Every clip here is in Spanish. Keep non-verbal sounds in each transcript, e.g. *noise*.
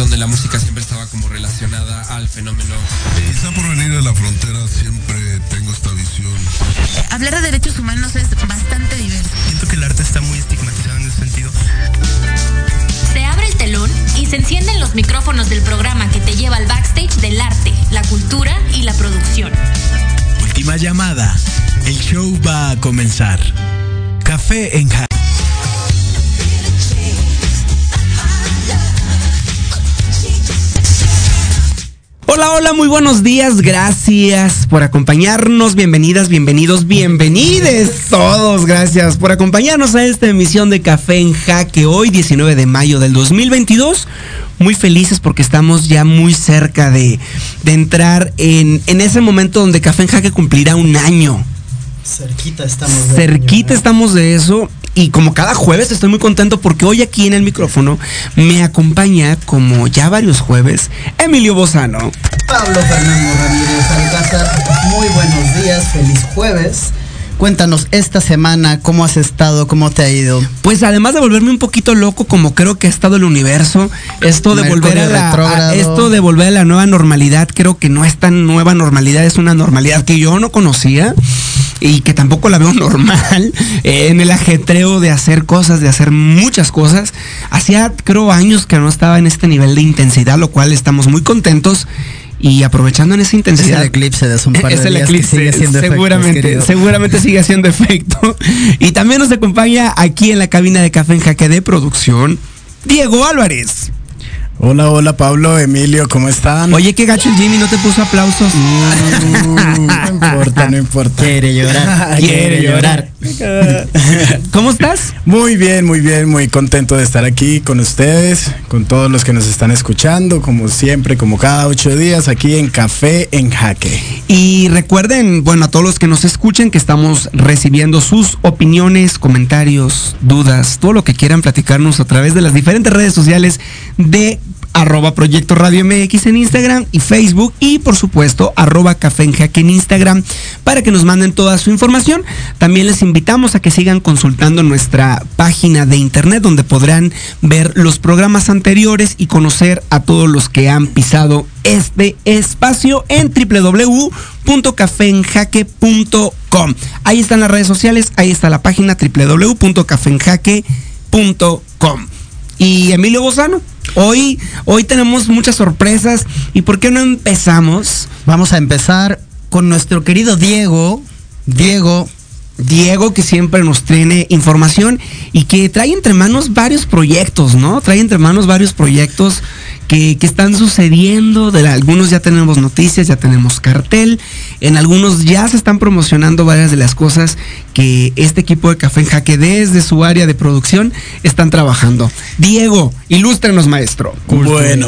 donde la música siempre estaba como relacionada al fenómeno. Quizá por venir de la frontera siempre tengo esta visión. Hablar de derechos humanos es bastante diverso. Siento que el arte está muy estigmatizado en ese sentido. Se abre el telón y se encienden los micrófonos del programa que te lleva al backstage del arte, la cultura y la producción. Última llamada. El show va a comenzar. Café en Ja- Hola, muy buenos días. Gracias por acompañarnos. Bienvenidas, bienvenidos, bienvenides todos. Gracias por acompañarnos a esta emisión de Café en Jaque hoy, 19 de mayo del 2022. Muy felices porque estamos ya muy cerca de, de entrar en, en ese momento donde Café en Jaque cumplirá un año. Cerquita estamos. de Cerquita año, ¿eh? estamos de eso. Y como cada jueves estoy muy contento porque hoy aquí en el micrófono me acompaña, como ya varios jueves, Emilio Bozano. Pablo Fernando Ramírez Alcázar, muy buenos días, feliz jueves. Cuéntanos esta semana cómo has estado, cómo te ha ido. Pues además de volverme un poquito loco, como creo que ha estado el universo, esto de Mercurio volver a la, retrógrado. a- esto de volver a la nueva normalidad, creo que no es tan nueva normalidad, es una normalidad que yo no conocía y que tampoco la veo *laughs* normal eh, en el ajetreo de hacer cosas, de hacer muchas cosas. Hacía creo años que no estaba en este nivel de intensidad, lo cual estamos muy contentos. Y aprovechando en esa Es intensidad. el eclipse de hace un par Es de el días que eclipse, sigue haciendo seguramente, seguramente sigue haciendo *laughs* efecto. Y también nos acompaña aquí en la cabina de Café en Jaque de producción, Diego Álvarez. Hola, hola Pablo, Emilio, ¿cómo están? Oye, qué gacho el Jimmy, no te puso aplausos. Mm, no importa, no importa. *laughs* Quiere llorar. *laughs* Quiere llorar. *laughs* ¿Cómo estás? Muy bien, muy bien, muy contento de estar aquí con ustedes, con todos los que nos están escuchando, como siempre, como cada ocho días, aquí en Café en Jaque. Y recuerden, bueno, a todos los que nos escuchen, que estamos recibiendo sus opiniones, comentarios, dudas, todo lo que quieran platicarnos a través de las diferentes redes sociales de arroba Proyecto Radio MX en Instagram y Facebook y por supuesto arroba Café en Jaque en Instagram para que nos manden toda su información. También les invitamos a que sigan consultando nuestra página de internet donde podrán ver los programas anteriores y conocer a todos los que han pisado este espacio en www.cafenjaque.com. Ahí están las redes sociales, ahí está la página www.cafenjaque.com. Y Emilio Bozano, hoy, hoy tenemos muchas sorpresas y ¿por qué no empezamos? Vamos a empezar con nuestro querido Diego. Diego, Diego que siempre nos tiene información y que trae entre manos varios proyectos, ¿no? Trae entre manos varios proyectos que, que están sucediendo. De la- algunos ya tenemos noticias, ya tenemos cartel. En algunos ya se están promocionando varias de las cosas que este equipo de Café en Jaque desde su área de producción están trabajando. Diego, ilústrenos, maestro. Bueno,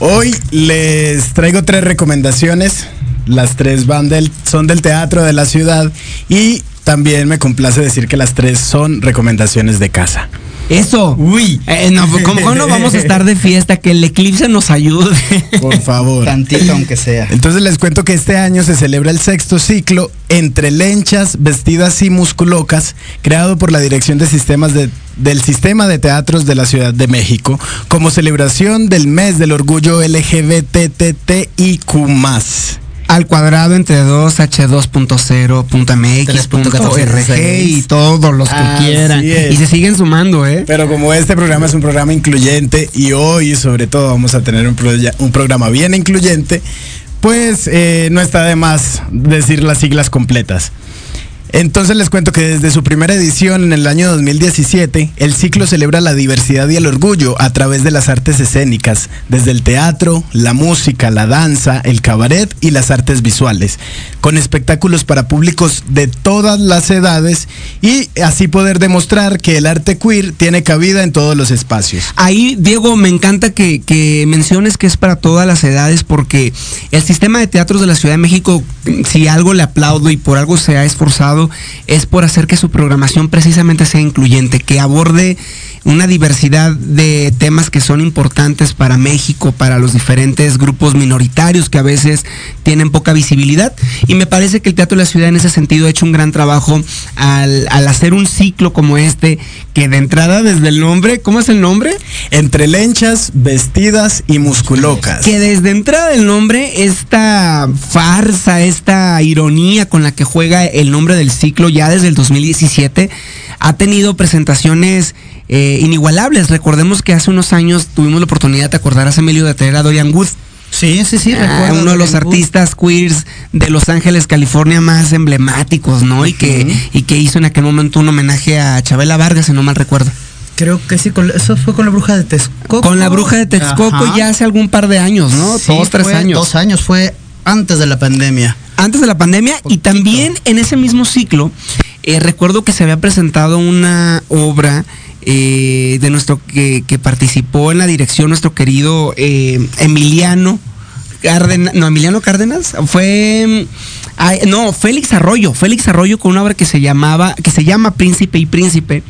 hoy les traigo tres recomendaciones. Las tres van del, son del teatro de la ciudad y también me complace decir que las tres son recomendaciones de casa. Eso. Uy. Eh, no, ¿cómo, cómo no vamos a estar de fiesta? Que el eclipse nos ayude. Por favor. tantito aunque sea. Entonces les cuento que este año se celebra el sexto ciclo Entre lenchas, vestidas y musculocas, creado por la Dirección de Sistemas de- del Sistema de Teatros de la Ciudad de México, como celebración del mes del orgullo LGBTTIQ. Al cuadrado entre 2 h2.0.mx.org y todos los que Así quieran. es. Y se siguen sumando, ¿eh? Pero como este programa es un programa incluyente y hoy sobre todo vamos a tener un, un programa bien incluyente, pues eh, no está de más decir las siglas completas. Entonces les cuento que desde su primera edición en el año 2017, el ciclo celebra la diversidad y el orgullo a través de las artes escénicas, desde el teatro, la música, la danza, el cabaret y las artes visuales, con espectáculos para públicos de todas las edades y así poder demostrar que el arte queer tiene cabida en todos los espacios. Ahí, Diego, me encanta que, menciones que es para todas las edades, porque el sistema de teatros de la Ciudad de México, si algo le aplaudo y por algo se ha esforzado, es por hacer que su programación precisamente sea incluyente, que aborde una diversidad de temas que son importantes para México, para los diferentes grupos minoritarios que a veces tienen poca visibilidad. Y me parece que el Teatro de la Ciudad en ese sentido ha hecho un gran trabajo al, al hacer un ciclo como este, que de entrada desde el nombre, ¿cómo es el nombre? Entre lenchas, vestidas y musculocas. Que desde entrada del nombre, esta farsa, esta ironía con la que juega el nombre del ciclo ya desde el 2017, ha tenido presentaciones eh, inigualables. Recordemos que hace unos años tuvimos la oportunidad, de acordar a Emilio, de traer a Dorian Wood. Sí, sí, sí, Ah, uno de los artistas queers de Los Ángeles, California más emblemáticos, ¿no? Y que, y que hizo en aquel momento un homenaje a Chabela Vargas, si no mal recuerdo. Creo que sí, con- eso fue con la bruja de Texcoco. Con la bruja de Texcoco Ajá. ya hace algún par de años, ¿no? Sí, Dos, tres fue años. Dos años, fue antes de la pandemia. antes de la pandemia y también en ese mismo ciclo eh, recuerdo que se había presentado una obra eh, de nuestro que, que participó en la dirección nuestro querido eh, Emiliano Cárdenas, no Emiliano Cárdenas fue ay, no Félix Arroyo Félix Arroyo con una obra que se llamaba que se llama Príncipe y Príncipe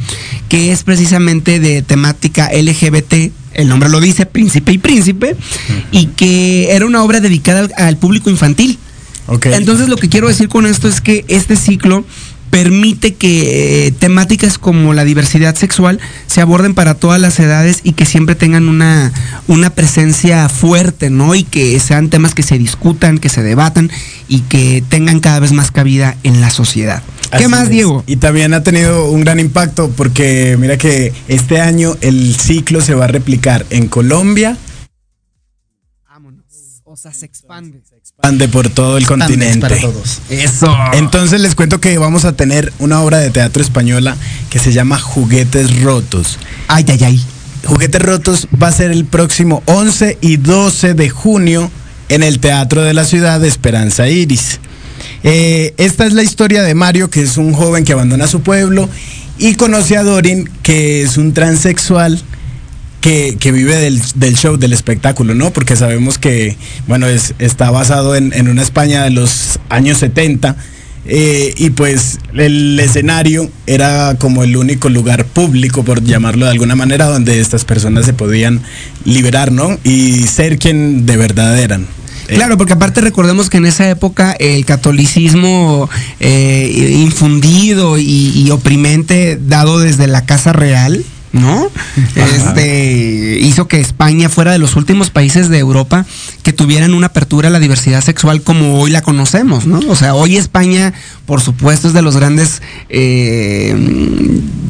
que es precisamente de temática LGBT el nombre lo dice Príncipe y Príncipe y que era una obra dedicada al- al público infantil. Entonces lo que quiero decir con esto es que este ciclo permite que eh, temáticas como la diversidad sexual se aborden para todas las edades y que siempre tengan una, una presencia fuerte, ¿no? Y que sean temas que se discutan, que se debatan y que tengan cada vez más cabida en la sociedad. ¿Qué más, es. Diego? Y también ha tenido un gran impacto porque mira que este año el ciclo se va a replicar en Colombia. O sea, se expande. expande por todo el continente. para todos. Eso. Entonces les cuento que vamos a tener una obra de teatro española que se llama Juguetes Rotos. Ay, ay, ay. Juguetes Rotos va a ser el próximo 11 y 12 de junio en el Teatro de la Ciudad de Esperanza Iris. Eh, esta es la historia de Mario, que es un joven que abandona su pueblo y conoce a Dorin, que es un transexual que, vive del, del show, del espectáculo, ¿no? Porque sabemos que, bueno, es, está basado en, en una España de los años 70. eh, y pues el escenario era como el único lugar público, por llamarlo de alguna manera, donde estas personas se podían liberar, ¿no? Y ser quien de verdad eran. Eh, Claro, porque aparte recordemos que en esa época el catolicismo eh, infundido y oprimente dado desde la Casa Real, ¿no? Este hizo que España fuera de los últimos países de Europa que tuvieran una apertura a la diversidad sexual como hoy la conocemos, ¿no? O sea, hoy España, por supuesto, es de los grandes eh,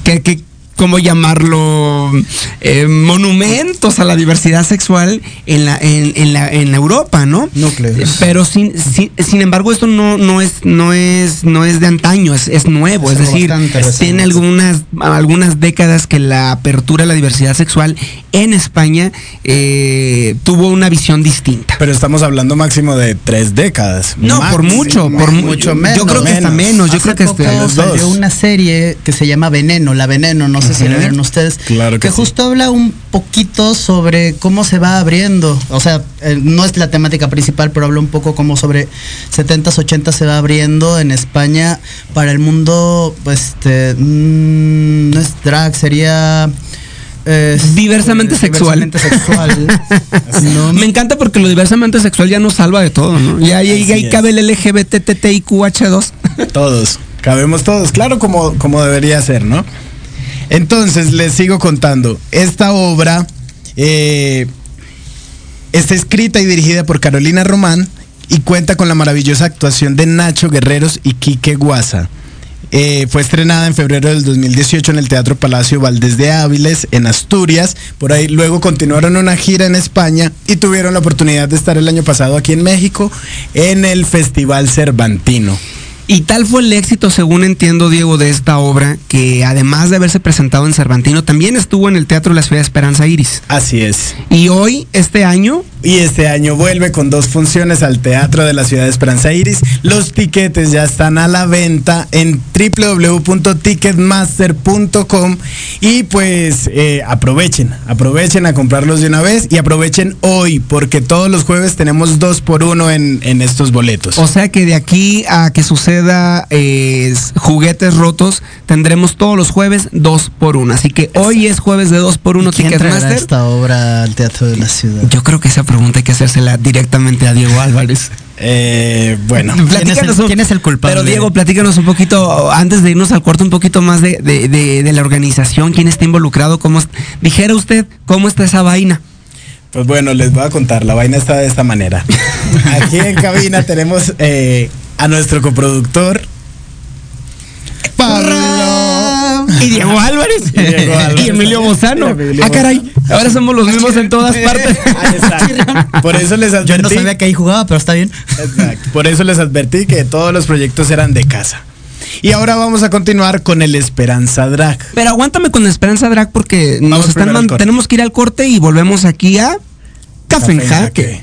que, que ¿cómo llamarlo? Eh, monumentos a la diversidad sexual en la, en, en la, en Europa, ¿no? Núcleos. Pero sin, sin, sin embargo, esto no, no es, no es, no es de antaño, es, es nuevo. Es Es, decir, tiene algunas, algunas décadas que la apertura a la diversidad sexual en España eh, tuvo una visión distinta. Pero estamos hablando máximo de tres décadas. No, por mucho, por mu- mucho Yo menos. creo que está menos. Yo Hace creo que está- salió una serie que se llama Veneno, La Veneno, no sé si la vieron ustedes. Claro que sí. justo habla un poquito sobre cómo se va abriendo. O sea, eh, no es la temática principal, pero habla un poco como sobre 70s, 80s se va abriendo en España para el mundo, pues, este, mm, no es drag, sería... Diversamente sexual. Diversamente *laughs* sexual. No, Me encanta porque lo diversamente sexual ya nos salva de todo, ¿no? Ya ahí, cabe el LGBTTIQH2. Todos, cabemos todos, claro como, como debería ser, ¿no? Entonces, les sigo contando. Esta obra eh, está escrita y dirigida por Carolina Román y cuenta con la maravillosa actuación de Nacho Guerreros y Quique Guasa. Eh, fue estrenada en febrero del 2018 en el Teatro Palacio Valdés de Áviles, en Asturias. Por ahí luego continuaron una gira en España y tuvieron la oportunidad de estar el año pasado aquí en México en el Festival Cervantino. Y tal fue el éxito, según entiendo, Diego, de esta obra, que además de haberse presentado en Cervantino, también estuvo en el Teatro de la Ciudad de Esperanza Iris. Así es. Y hoy, este año, y este año vuelve con dos funciones al Teatro de la Ciudad de Esperanza Iris. Los tiquetes ya están a la venta en www.ticketmaster.com y pues eh, aprovechen, aprovechen a comprarlos de una vez y aprovechen hoy porque todos los jueves tenemos dos por uno en, en estos boletos. O sea que de aquí a que suceda eh, juguetes rotos, tendremos todos los jueves dos por uno. Así que hoy es jueves de dos por uno ¿Quién traerá Ticketmaster. esta obra al Teatro de la Ciudad? Yo creo que esa pregunta hay que hacérsela directamente a Diego Álvarez. Eh, bueno, *laughs* ¿Quién es el- quién es el culpable? Pero Diego, platícanos un poquito, antes de irnos al corto, un poquito más de, de- de- de la organización, quién está involucrado, cómo dijera usted, cómo está esa vaina. Pues bueno, les voy a contar, la vaina está de esta manera. *laughs* Aquí en cabina tenemos eh, a nuestro coproductor, Pablo. Y *laughs* Diego Álvarez. Y Diego *laughs* Álvarez. Y Emilio Bozano. Emilio Ah, caray. Ahora somos los mismos en todas *laughs* partes. Por eso les advertí. Yo no sabía que ahí jugaba, pero está bien. Exacto. Por eso les advertí que todos los proyectos eran de casa. Y ahora vamos a continuar con el Esperanza Drag. Pero aguántame con Esperanza Drag porque nos están man- tenemos que ir al corte y volvemos aquí a Café, en Jaque.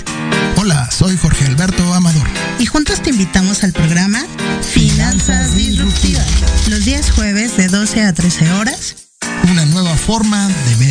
invitamos al programa Finanzas Disruptivas. Los días jueves de 12 a 13 horas. Una nueva forma de ver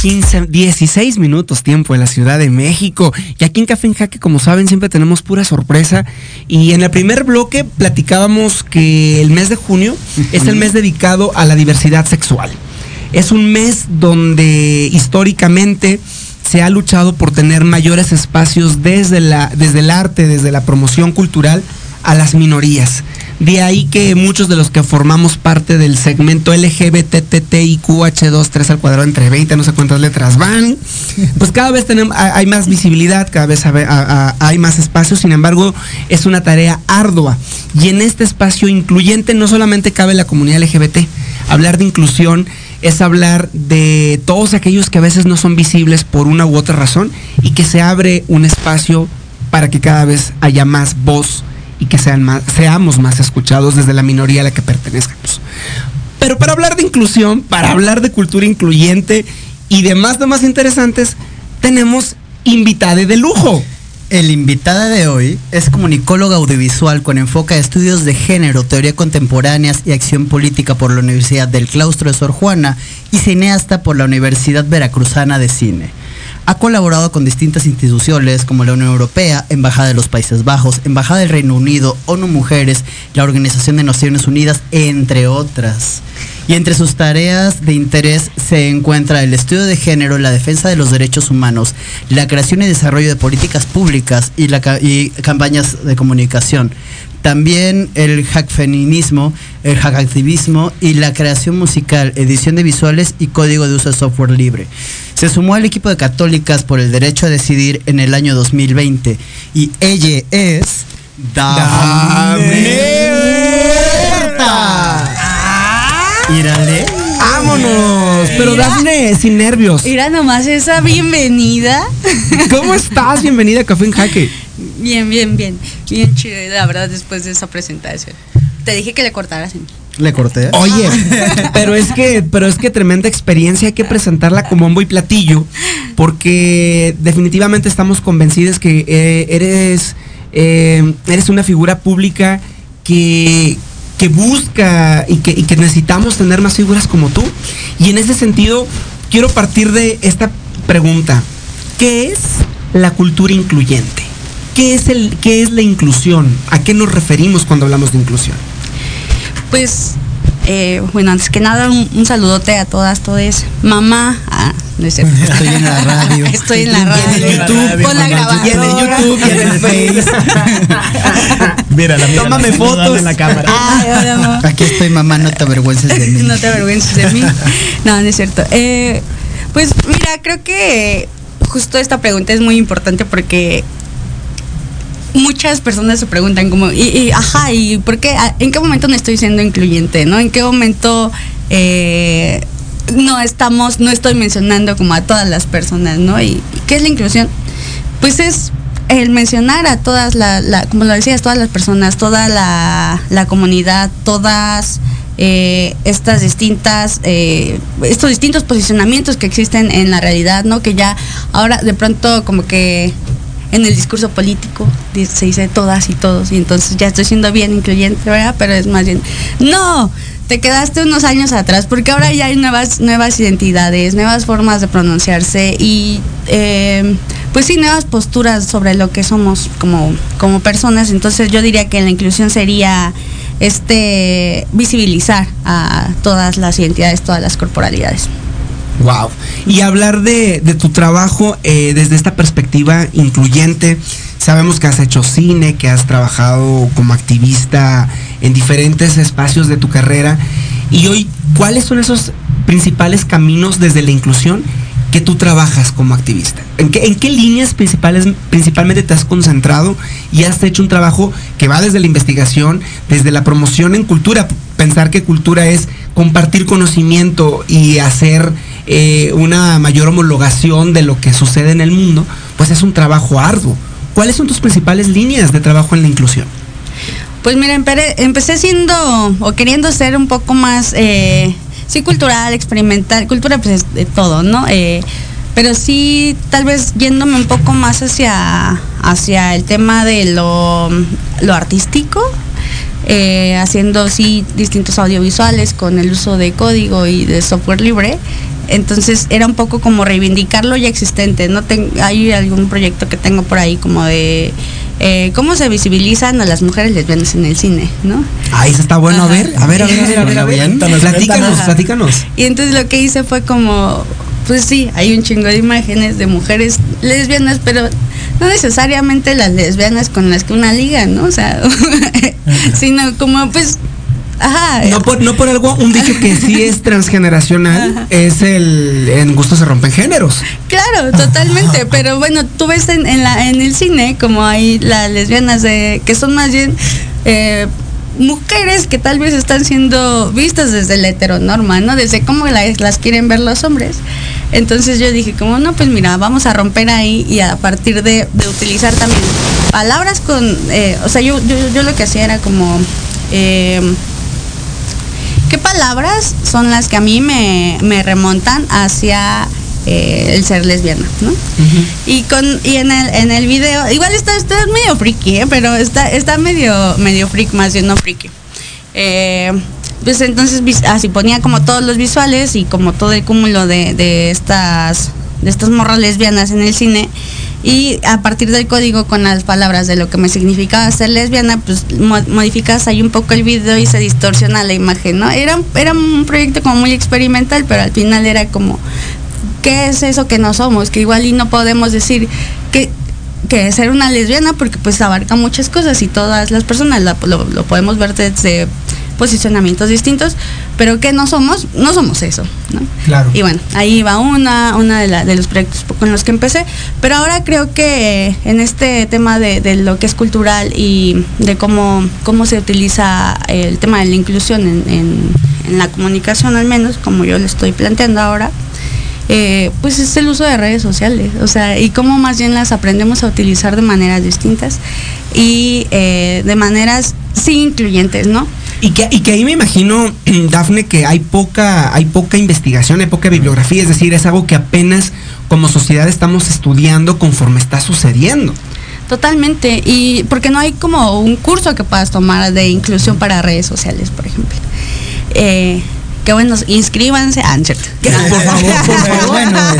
15, 16 minutos tiempo en la Ciudad de México. Y aquí en Café en Jaque, como saben, siempre tenemos pura sorpresa. Y en el primer bloque platicábamos que el mes de junio es el mes dedicado a la diversidad sexual. Es un mes donde históricamente se ha luchado por tener mayores espacios desde, la, desde el arte, desde la promoción cultural a las minorías. De ahí que muchos de los que formamos parte del segmento LGBTTIQH2 3 al cuadrado entre 20, no sé cuántas letras van, pues cada vez hay más visibilidad, cada vez hay más espacios, sin embargo es una tarea ardua. Y en este espacio incluyente no solamente cabe la comunidad LGBT, hablar de inclusión es hablar de todos aquellos que a veces no son visibles por una u otra razón y que se abre un espacio para que cada vez haya más voz y que seamos más escuchados desde la minoría a la que pertenezcamos. Pero para hablar de inclusión, para hablar de cultura incluyente y demás temas interesantes, tenemos invitada de lujo. El invitada de hoy es comunicóloga audiovisual con enfoque a estudios de género, teoría contemporáneas y acción política por la Universidad del Claustro de Sor Juana y cineasta por la Universidad Veracruzana de Cine. Ha colaborado con distintas instituciones como la Unión Europea, Embajada de los Países Bajos, Embajada del Reino Unido, ONU Mujeres, la Organización de Naciones Unidas, entre otras. Y entre sus tareas de interés se encuentra el estudio de género, la defensa de los derechos humanos, la creación y desarrollo de políticas públicas y, y campañas de comunicación. También el hack feminismo, el hack activismo y la creación musical, edición de visuales y código de uso de software libre. Se sumó al equipo de Católicas por el derecho a decidir en el año 2020 y ella es Írale. ¡Vámonos! Pero Dafne, sin nervios. Mira nomás esa bienvenida. ¿Cómo estás? Bienvenida a Café en Jaque. Bien, bien, bien. Bien chido, la verdad, después de esa presentación. Te dije que le cortaras en Le corté. Oye, *laughs* pero es que, pero es que tremenda experiencia, hay que presentarla como bombo y platillo, porque definitivamente estamos convencidos que eh, eres, eh, eres una figura pública que, que busca y que, y que necesitamos tener más figuras como tú. Y en ese sentido, quiero partir de esta pregunta. ¿Qué es la cultura incluyente? ¿Qué es, el, ¿Qué es la inclusión? ¿A qué nos referimos cuando hablamos de inclusión? Pues, eh, bueno, antes que nada, un, un saludote a todas, todes. Mamá, ah, no es cierto. Estoy en la radio. *laughs* Estoy en la radio. Y en el YouTube, Con la grabadora. y en el YouTube, y en el Face. *laughs* Mírala, mírala. Tómame fotos. en la cámara. Ay, hola, mamá. Aquí estoy, mamá, no te avergüences de mí. *laughs* no te avergüences de mí. No, no es cierto. Eh, pues mira, creo que justo esta pregunta es muy importante porque muchas personas se preguntan como, y, ajá, ¿y por qué? ¿A- ¿En qué momento no estoy siendo incluyente? ¿No? ¿En qué momento eh, no estamos, no estoy mencionando como a todas las personas, ¿no? ¿Y qué es la inclusión? Pues es el mencionar a todas, la, la- como lo decías, todas las personas, toda la, la comunidad, todas eh, estas distintas, eh, estos distintos posicionamientos que existen en la realidad, ¿no? Que ya ahora de pronto como que en el discurso político se dice todas y todos y entonces ya estoy siendo bien incluyente, ¿verdad? Pero es más bien, no, te quedaste unos años atrás porque ahora ya hay nuevas, nuevas identidades, nuevas formas de pronunciarse y eh, pues sí, nuevas posturas sobre lo que somos como, como personas. Entonces yo diría que la inclusión sería este visibilizar a todas las identidades, todas las corporalidades. Wow. Y hablar de, tu trabajo eh, desde esta perspectiva incluyente. Sabemos que has hecho cine, que has trabajado como activista en diferentes espacios de tu carrera. Y hoy, ¿cuáles son esos principales caminos desde la inclusión que tú trabajas como activista? ¿En qué, en qué líneas principales, principalmente te has concentrado y has hecho un trabajo que va desde la investigación, desde la promoción en cultura? Pensar que cultura es compartir conocimiento y hacer eh, una mayor homologación de lo que sucede en el mundo, pues es un trabajo arduo. ¿Cuáles son tus principales líneas de trabajo en la inclusión? Pues mira, empecé siendo o queriendo ser un poco más, eh, sí, cultural, experimental. Cultura, pues es de todo, ¿no? Eh, pero sí, tal vez yéndome un poco más hacia, hacia el tema de lo, lo artístico, eh, haciendo sí distintos audiovisuales con el uso de código y de software libre. Entonces era un poco como reivindicar lo ya existente. No Ten- hay algún proyecto que tengo por ahí como de eh, cómo se visibilizan a las mujeres lesbianas en el cine, ¿no? Ahí está bueno. A ver, a ver, a ver, a ver, a ver. a ver. Cuéntanos, Platícanos, platícanos. Y entonces lo que hice fue como, pues sí, hay un chingo de imágenes de mujeres lesbianas, pero no necesariamente las lesbianas con las que una liga, ¿no? O sea, *laughs* sino como pues, ajá. No por, no por algo, un dicho que sí es transgeneracional es el en gusto se rompen géneros. Claro, totalmente, *laughs* pero bueno, tú ves en, en la, en el cine como hay las lesbianas de, que son más bien eh, mujeres que tal vez están siendo vistas desde la heteronorma, ¿no? Desde cómo la- las quieren ver los hombres. Entonces yo dije como, no, pues mira, vamos a romper ahí y a partir de, de utilizar también palabras con, eh, o sea, yo, yo, yo lo que hacía era como... eh, ¿Qué palabras son las que a mí me, me remontan hacia eh, el ser lesbiana, ¿no? Y con y en el en el video, igual está, está medio friki, ¿eh? pero está está medio medio freak más bien no friki. Eh, pues entonces así ponía como todos los visuales y como todo el cúmulo de, de estas de estas morras lesbianas en el cine y a partir del código con las palabras de lo que me significaba ser lesbiana, pues mo- modificas ahí un poco el video y se distorsiona la imagen, ¿no? Era, era un proyecto como muy experimental, pero al final era como, ¿qué es eso que no somos? Que igual y no podemos decir que que ser una lesbiana porque pues abarca muchas cosas y todas las personas lo podemos ver desde posicionamientos distintos, pero que no somos, no somos eso, ¿no? Claro. Y bueno, ahí va una, una de, la- de los proyectos con los que empecé, pero ahora creo que en este tema de, de lo que es cultural y de cómo, cómo se utiliza el tema de la inclusión en, en- en la comunicación al menos, como yo lo estoy planteando ahora, eh, pues es el uso de redes sociales, o sea, y cómo más bien las aprendemos a utilizar de maneras distintas y eh, de maneras sí incluyentes, ¿no? Y que, y que ahí me imagino, *clears throat* Dafne, que hay poca, hay poca investigación, hay poca bibliografía, es decir, es algo que apenas como sociedad estamos estudiando conforme está sucediendo. Totalmente, y porque no hay como un curso que puedas tomar de inclusión para redes sociales, por ejemplo. Eh, que bueno, inscríbanse. Ah, no es cierto. *laughs* Por favor, por favor. *laughs* Pero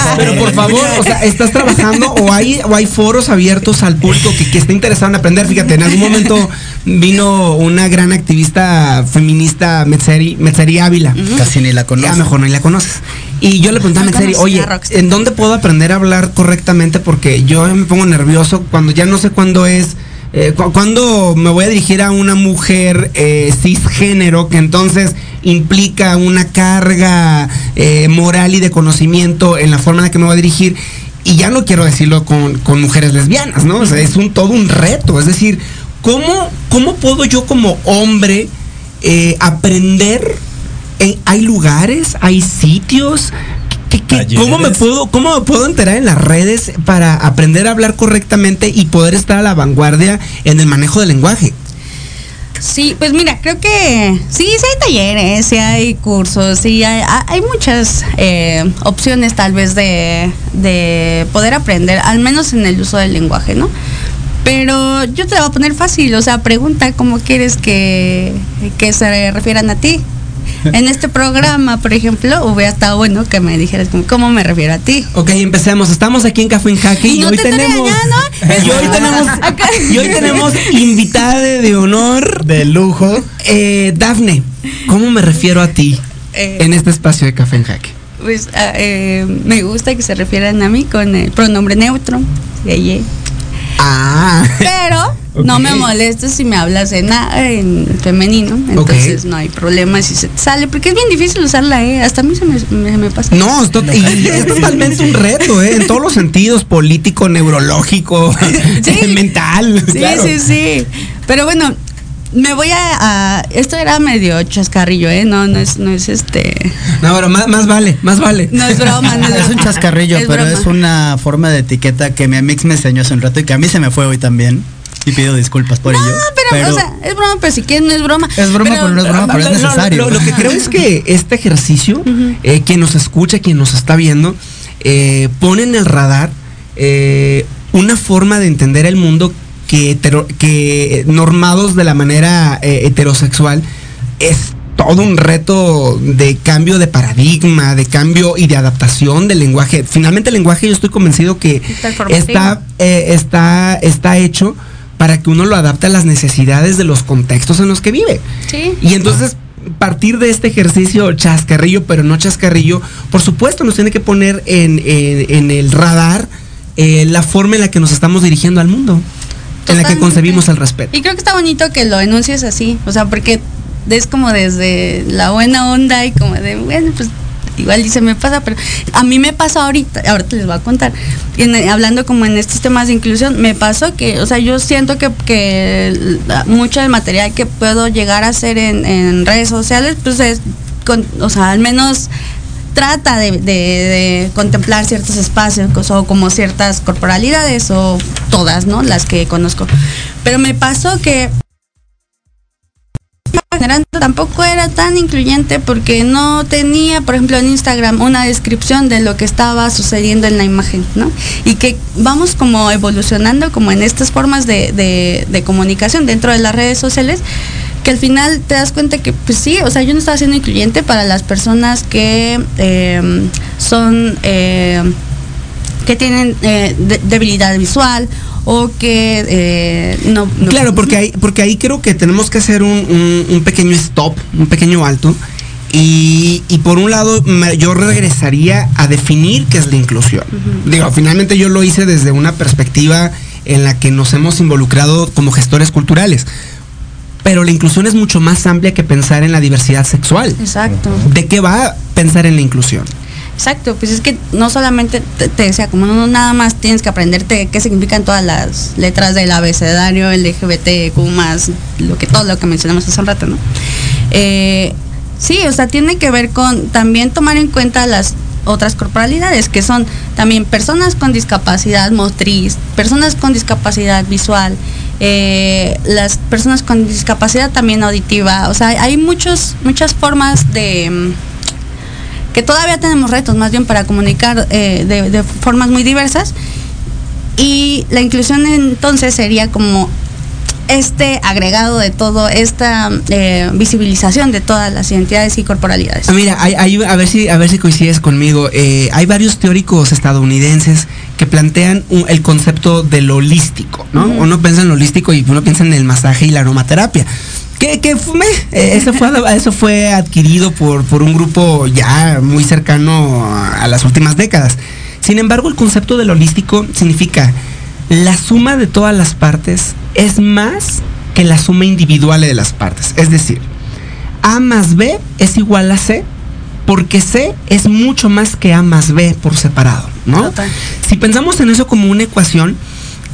por favor, o sea, ¿estás trabajando o hay, o hay foros abiertos al público que, que esté interesado en aprender? Fíjate, en algún momento vino una gran activista feminista, Metzeri, Metzeri Ávila. Casi ni la conozco. Ya mejor no la conoces. Y yo le pregunté a No Metzeri, conocía oye, a. ¿en dónde puedo aprender a hablar correctamente? Porque yo me pongo nervioso cuando ya no sé cuándo es. Eh, cu- cuando me voy a dirigir a una mujer eh, cisgénero que entonces implica una carga eh, moral y de conocimiento en la forma en la que me voy a dirigir y ya no quiero decirlo con, con mujeres lesbianas, ¿no? O sea, es un todo un reto, es decir, ¿cómo, cómo puedo yo como hombre eh, aprender? Eh, ¿Hay lugares? ¿Hay sitios? ¿Qué- qué- ¿Cómo me puedo, cómo me puedo enterar en las redes para aprender a hablar correctamente y poder estar a la vanguardia en el manejo del lenguaje? Sí, pues mira, creo que sí, sí hay talleres, sí hay cursos, sí hay, ha- hay muchas eh, opciones tal vez de, de poder aprender, al menos en el uso del lenguaje, ¿no? Pero yo te la voy a poner fácil, o sea, pregunta cómo quieres que, que se refieran a ti. *laughs* En este programa, por ejemplo, hubiera estado bueno que me dijeras cómo me refiero a ti. Ok, empecemos. Estamos aquí en Café en Jaque y, Y no hoy te tenemos. regañando. *laughs* Y hoy tenemos. *laughs* y hoy tenemos invitada de honor. De lujo. Eh, Dafne, ¿cómo me refiero a ti Eh, en este espacio de Café en Jaque? Pues ah, eh, me gusta que se refieran a mí con el pronombre neutro, ella. Ah. Pero no me molestes si me hablas en, en femenino, entonces no hay problema si se te sale, porque es bien difícil usarla, ¿eh? Hasta a mí se me, me- me pasa. No, es, y es totalmente un reto, ¿eh? En todos los sentidos, político, neurológico, *laughs* mental. Sí, claro. sí, sí. Pero bueno, me voy a, a- Esto era medio chascarrillo, ¿eh? No, no es, no es este... No, pero más, más vale, más vale. No es broma, no Es *laughs* un chascarrillo, Es pero broma. es una forma de etiqueta que mi amix me enseñó hace un rato y que a mí se me fue hoy también. Y pido disculpas por ello. Pero, o sea, es broma, pero si quieres no es broma. Es broma, pero no es broma, pero es No, no, necesario. Lo, lo que creo es que este ejercicio, eh, quien nos escucha, quien nos está viendo, eh, pone en el radar eh, una forma de entender el mundo que, hetero- que eh, normados de la manera eh, heterosexual es todo un reto de cambio de paradigma, de cambio y de adaptación del lenguaje. Finalmente el lenguaje yo estoy convencido que Está eh, está, está hecho para que uno lo adapte a las necesidades de los contextos en los que vive. Sí. Y entonces, partir de este ejercicio chascarrillo, pero no chascarrillo, por supuesto nos tiene que poner en, en- en el radar eh, la forma en la que nos estamos dirigiendo al mundo, en la que concebimos el respeto. Y creo que está bonito que lo enuncies así, o sea, porque es como desde la buena onda y como de, bueno, pues igual dice me pasa, pero a mí me pasó ahorita, ahorita les voy a contar, hablando como en estos temas de inclusión, me pasó que, o sea, yo siento que, que mucho del material que puedo llegar a hacer en, redes sociales, pues es, o sea, al menos trata de contemplar ciertos espacios o como ciertas corporalidades o todas, ¿no? Las que conozco. Pero me pasó que generando tampoco era tan incluyente porque no tenía, por ejemplo, en Instagram una descripción de lo que estaba sucediendo en la imagen, ¿no? Y que vamos como evolucionando como en estas formas de, comunicación dentro de las redes sociales, que al final te das cuenta que, pues sí, o sea, yo no estaba siendo incluyente para las personas que eh, son... eh, que tienen eh, de- debilidad visual o que eh, no, no- Claro, porque ahí, porque ahí creo que tenemos que hacer un, un- un pequeño stop, un pequeño alto. Y, y por un lado, me- yo regresaría a definir qué es la inclusión. Digo, finalmente yo lo hice desde una perspectiva en la que nos hemos involucrado como gestores culturales. Pero la inclusión es mucho más amplia que pensar en la diversidad sexual. Exacto. ¿De qué va a pensar en la inclusión? Exacto, pues es que no solamente te, te decía, como no nada más tienes que aprenderte qué significan todas las letras del abecedario, el LGBT, más lo que todo lo que mencionamos hace un rato, ¿no? Eh, sí, o sea, tiene que ver con también tomar en cuenta las otras corporalidades, que son también personas con discapacidad motriz, personas con discapacidad visual, eh, las personas con discapacidad también auditiva, o sea, hay muchos, muchas formas de... que todavía tenemos retos más bien para comunicar eh, de, de formas muy diversas y la inclusión entonces sería como este agregado de todo, esta eh, visibilización de todas las identidades y corporalidades. Ah, Mira, hay, hay- a ver si a ver si coincides conmigo. Eh, hay varios teóricos estadounidenses que plantean un- el concepto de lo holístico, ¿no? Uno piensa en lo holístico y uno piensa en el masaje y la aromaterapia. Que, que fue- eh, eso fue eso fue adquirido por, por un grupo ya muy cercano a, a las últimas décadas. Sin embargo, el concepto del holístico significa la suma de todas las partes es más que la suma individual de las partes. Es decir, A más B es igual a C, porque C es mucho más que A más B por separado, ¿no? Si pensamos en eso como una ecuación,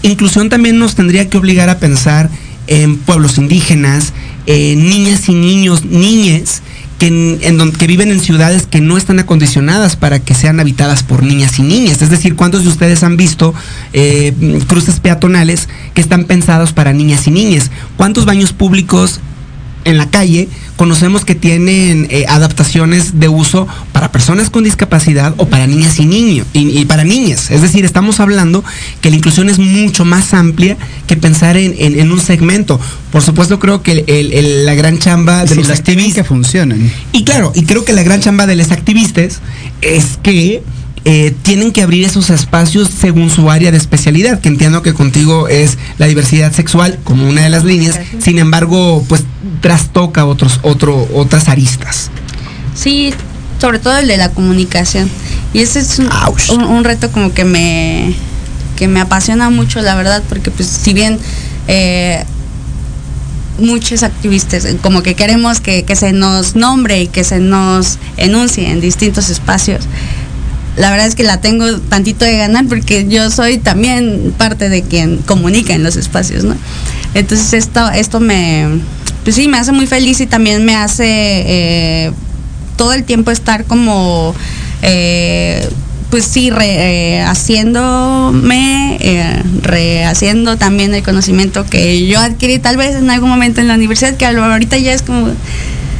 inclusión también nos tendría que obligar a pensar en pueblos indígenas, en niñas y niños, niñes, que, en- que viven en ciudades que no están acondicionadas para que sean habitadas por niñas y niñas. Es decir, ¿cuántos de ustedes han visto eh, cruces peatonales que están pensados para niñas y niñas? ¿Cuántos baños públicos en la calle conocemos que tienen eh, adaptaciones de uso para personas con discapacidad o para niñas y niños y, y para niñas. Es decir, estamos hablando que la inclusión es mucho más amplia que pensar en, en- en un segmento. Por supuesto, creo que el- el- la gran chamba de los activistas que funcionen. y claro, y creo que la gran chamba de los activistas es que eh, tienen que abrir esos espacios según su área de especialidad, que entiendo que contigo es la diversidad sexual como una de las líneas, sin embargo, pues trastoca otros, otro, otras aristas. Sí, sobre todo el de la comunicación. Y ese es un, un- un reto como que me, que me apasiona mucho, la verdad, porque pues si bien eh, muchos activistas eh, como que queremos que, que se nos nombre y que se nos enuncie en distintos espacios, la verdad es que la tengo tantito de ganar porque yo soy también parte de quien comunica en los espacios, ¿no? Entonces esto, esto me, pues sí, me hace muy feliz y también me hace eh, todo el tiempo estar como, eh, pues sí, re- eh, eh, rehaciendo también el conocimiento que yo adquirí tal vez en algún momento en la universidad, que ahorita ya es como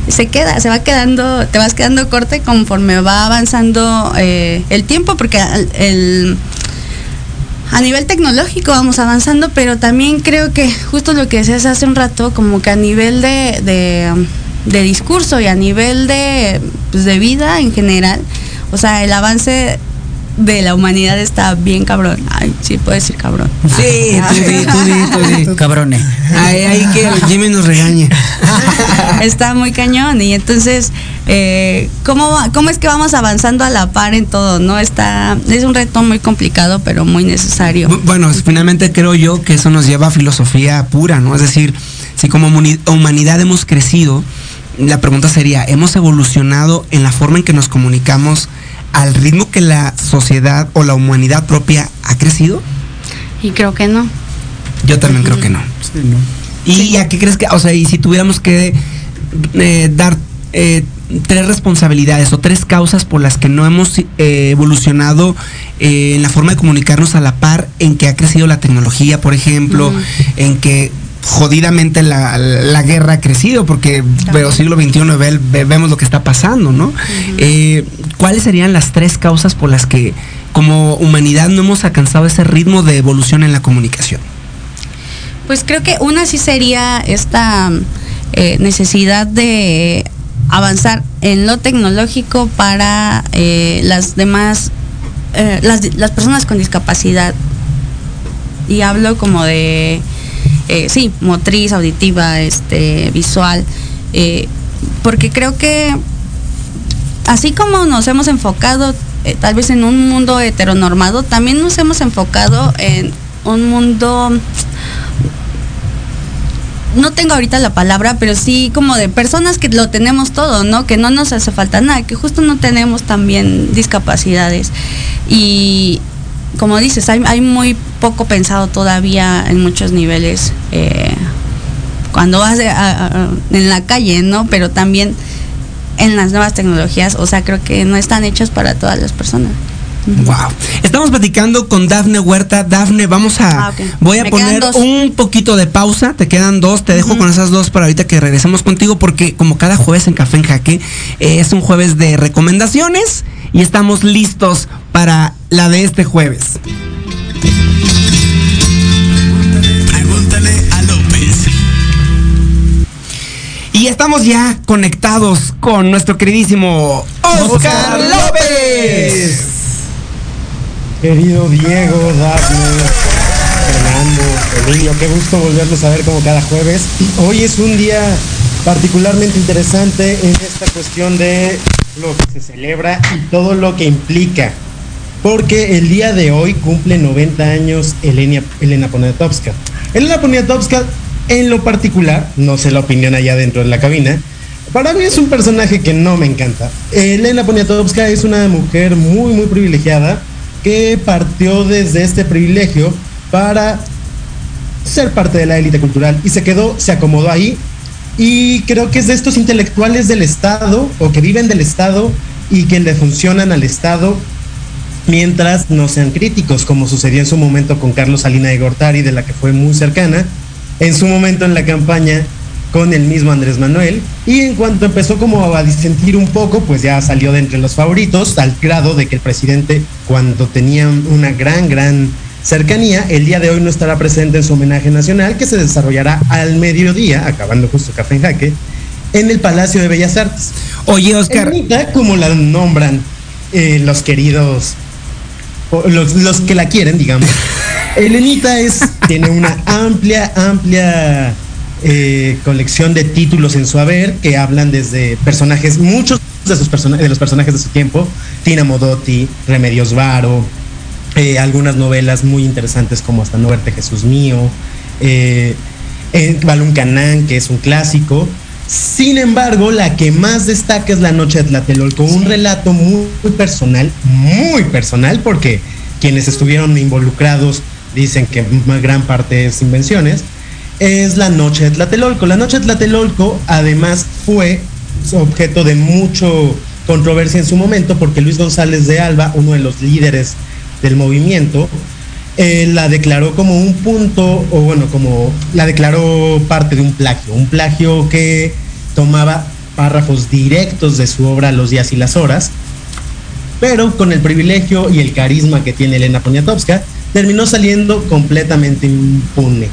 se queda, se va quedando, te vas quedando corte conforme va avanzando eh, el tiempo, porque el, a nivel tecnológico vamos avanzando, pero también creo que justo lo que decías hace un rato, como que a nivel de, de, de discurso y a nivel de, pues, de vida en general, o sea, el avance de la humanidad está bien cabrón. Ay, sí, puedo decir cabrón. Sí, tú di, tú di, tú di. *laughs* Cabrones. Ahí, ahí que Jimmy nos regañe. *laughs* está muy cañón y entonces eh, ¿cómo, va- cómo es que vamos avanzando a la par en todo no está es un reto muy complicado pero muy necesario Bu- Bueno, finalmente creo yo que eso nos lleva a filosofía pura, ¿no? Es decir, si como humanidad hemos crecido, la pregunta sería, ¿hemos evolucionado en la forma en que nos comunicamos al ritmo que la sociedad o la humanidad propia ha crecido? y creo que no Yo también creo que no. ¿Y a qué crees que, o sea, y si tuviéramos que eh, dar eh, tres responsabilidades o tres causas por las que no hemos eh, evolucionado eh, en la forma de comunicarnos a la par, en que ha crecido la tecnología, por ejemplo, en que jodidamente la, la guerra ha crecido, porque pero siglo XXI ve- ve- vemos lo que está pasando, ¿no? Eh, ¿Cuáles serían las tres causas por las que como humanidad no hemos alcanzado ese ritmo de evolución en la comunicación? Pues creo que una sí sería esta eh, necesidad de avanzar en lo tecnológico para eh, las demás eh, las, las personas con discapacidad, y hablo como de, eh, sí, motriz, auditiva, este, visual, eh, porque creo que así como nos hemos enfocado eh, tal vez en un mundo heteronormado, también nos hemos enfocado en un mundo no tengo ahorita la palabra, pero sí como de personas que lo tenemos todo, ¿no? Que no nos hace falta nada, que justo no tenemos también discapacidades. Y como dices, hay, hay muy poco pensado todavía en muchos niveles eh, cuando vas a- a- en la calle, ¿no? Pero también en las nuevas tecnologías, o sea, creo que no están hechas para todas las personas. Wow. Estamos platicando con Dafne Huerta. Dafne, vamos a. Ah. Voy a Me poner un poquito de pausa. Te quedan dos. Te dejo con esas dos para ahorita que regresemos contigo. Porque, como cada jueves en Café en Jaque, eh, es un jueves de recomendaciones. Y estamos listos para la de este jueves. Pregúntale a López. Y estamos ya conectados con nuestro queridísimo Oscar López. Querido Diego, Dafne, Fernando, Emilio, qué gusto volverlos a ver como cada jueves. Hoy es un día particularmente interesante en esta cuestión de lo que se celebra y todo lo que implica. Porque el día de hoy cumple 90 años Elena, Elena Poniatowska. Elena Poniatowska, en lo particular, no sé la opinión allá dentro de la cabina, para mí es un personaje que no me encanta. Elena Poniatowska es una mujer muy, muy privilegiada que partió desde este privilegio para ser parte de la élite cultural y se quedó, se acomodó ahí y creo que es de estos intelectuales del Estado o que viven del Estado y que le funcionan al Estado mientras no sean críticos, como sucedió en su momento con Carlos Salina de Gortari, de la que fue muy cercana, en su momento en la campaña con el mismo Andrés Manuel, y en cuanto empezó como a disentir un poco, pues ya salió de entre los favoritos, al grado de que el presidente, cuando tenía una gran, gran cercanía, el día de hoy no estará presente en su homenaje nacional, que se desarrollará al mediodía, acabando justo Café en Jaque, en el Palacio de Bellas Artes. Oye, Oscar. Elenita, como la nombran eh, los queridos, los, los que la quieren, digamos. *laughs* Elenita es, tiene una amplia, amplia eh, colección de títulos en su haber que hablan desde personajes, muchos de, sus persona- de los personajes de su tiempo, Tina Modotti, Remedios Varo, eh, algunas novelas muy interesantes como Hasta no verte Jesús mío, eh, eh, Balún Canán, que es un clásico. Sin embargo, la que más destaca es La Noche de Tlatelolco, un relato muy, muy personal, muy personal, porque quienes estuvieron involucrados dicen que gran parte es invenciones, es La Noche de Tlatelolco. La Noche de Tlatelolco además fue objeto de mucho controversia en su momento porque Luis González de Alba, uno de los líderes del movimiento, eh, la declaró como un punto, o bueno, como la declaró parte de un plagio, un plagio que tomaba párrafos directos de su obra Los días y las horas, pero con el privilegio y el carisma que tiene Elena Poniatowska, terminó saliendo completamente impune.